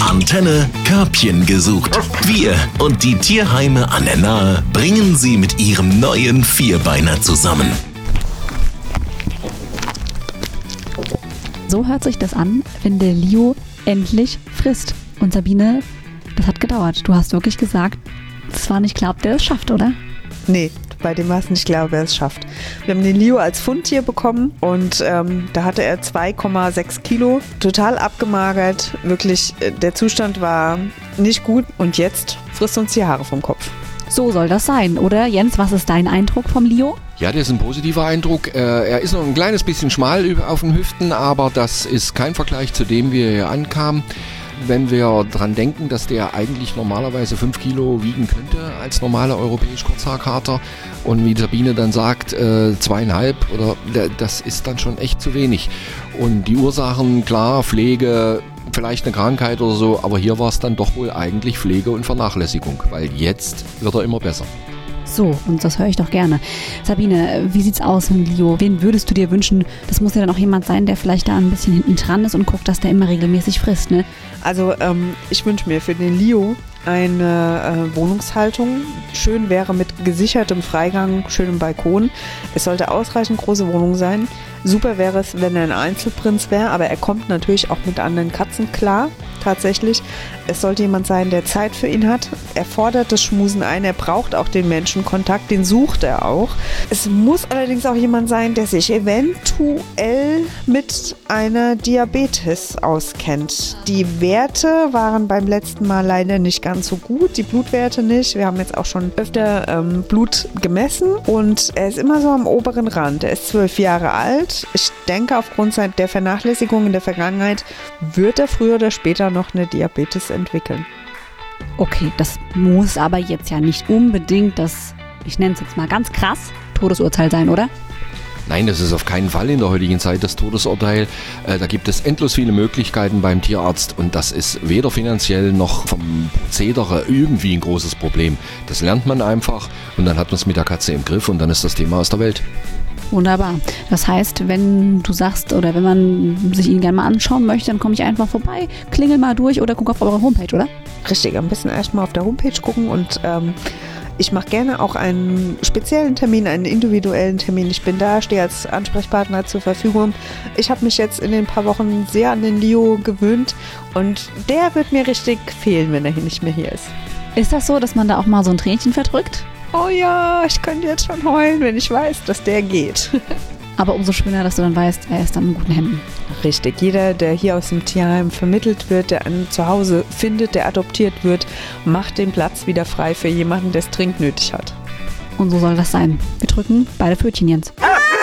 Antenne Körbchen gesucht. Wir und die Tierheime an der Nahe bringen sie mit ihrem neuen Vierbeiner zusammen. So hört sich das an, wenn der Leo endlich frisst. Und Sabine, das hat gedauert. Du hast wirklich gesagt, es war nicht klar, ob der es schafft, oder? Nee, bei dem war es nicht klar, ob er es schafft. Wir haben den Leo als Fundtier bekommen und ähm, da hatte er 2,6 Kilo, total abgemagert. Wirklich, äh, der Zustand war nicht gut und jetzt frisst uns die Haare vom Kopf. So soll das sein, oder? Jens, was ist dein Eindruck vom Leo? Ja, das ist ein positiver Eindruck. Äh, er ist noch ein kleines bisschen schmal auf den Hüften, aber das ist kein Vergleich zu dem, wie er hier ankam. Wenn wir dran denken, dass der eigentlich normalerweise 5 Kilo wiegen könnte als normaler europäisch Kurzhaarkater und wie Sabine dann sagt, äh, zweieinhalb oder da- das ist dann schon echt zu wenig. Und die Ursachen, klar, Pflege, vielleicht eine Krankheit oder so, aber hier war es dann doch wohl eigentlich Pflege und Vernachlässigung, weil jetzt wird er immer besser. So, und das höre ich doch gerne. Sabine, wie sieht's aus mit Leo? Wen würdest du dir wünschen? Das muss ja dann auch jemand sein, der vielleicht da ein bisschen hinten dran ist und guckt, dass der immer regelmäßig frisst, ne? Also ähm, ich wünsche mir für den Leo eine äh, Wohnungshaltung. Schön wäre mit gesichertem Freigang, schönem Balkon. Es sollte ausreichend große Wohnung sein. Super wäre es, wenn er ein Einzelprinz wäre, aber er kommt natürlich auch mit anderen Katzen klar, tatsächlich. Es sollte jemand sein, der Zeit für ihn hat. Er fordert das Schmusen ein, er braucht auch den Menschenkontakt, den sucht er auch. Es muss allerdings auch jemand sein, der sich eventuell mit einer Diabetes auskennt. Die Werte waren beim letzten Mal leider nicht ganz so gut, die Blutwerte nicht. Wir haben jetzt auch schon öfter ähm, Blut gemessen und er ist immer so am oberen Rand. Er ist zwölf Jahre alt. Ich denke, aufgrund der Vernachlässigung in der Vergangenheit wird er früher oder später noch eine Diabetes entwickeln. Okay, das muss aber jetzt ja nicht unbedingt das, ich nenne es jetzt mal ganz krass, Todesurteil sein, oder? Nein, das ist auf keinen Fall in der heutigen Zeit das Todesurteil. Äh, da gibt es endlos viele Möglichkeiten beim Tierarzt und das ist weder finanziell noch vom Prozedere irgendwie ein großes Problem. Das lernt man einfach und dann hat man es mit der Katze im Griff und dann ist das Thema aus der Welt. Wunderbar. Das heißt, wenn du sagst oder wenn man sich ihn gerne mal anschauen möchte, dann komme ich einfach vorbei, klingel mal durch oder guck auf eure Homepage, oder? Richtig, am besten erstmal auf der Homepage gucken und ähm, ich mache gerne auch einen speziellen Termin, einen individuellen Termin. Ich bin da, stehe als Ansprechpartner zur Verfügung. Ich habe mich jetzt in den paar Wochen sehr an den Leo gewöhnt und der wird mir richtig fehlen, wenn er hier nicht mehr hier ist. Ist das so, dass man da auch mal so ein Tränchen verdrückt? Oh ja, ich könnte jetzt schon heulen, wenn ich weiß, dass der geht. Aber umso schöner, dass du dann weißt, er ist dann in guten Händen. Richtig, jeder, der hier aus dem Tierheim vermittelt wird, der ein Zuhause findet, der adoptiert wird, macht den Platz wieder frei für jemanden, der es dringend nötig hat. Und so soll das sein. Wir drücken beide Pfötchen, Jens.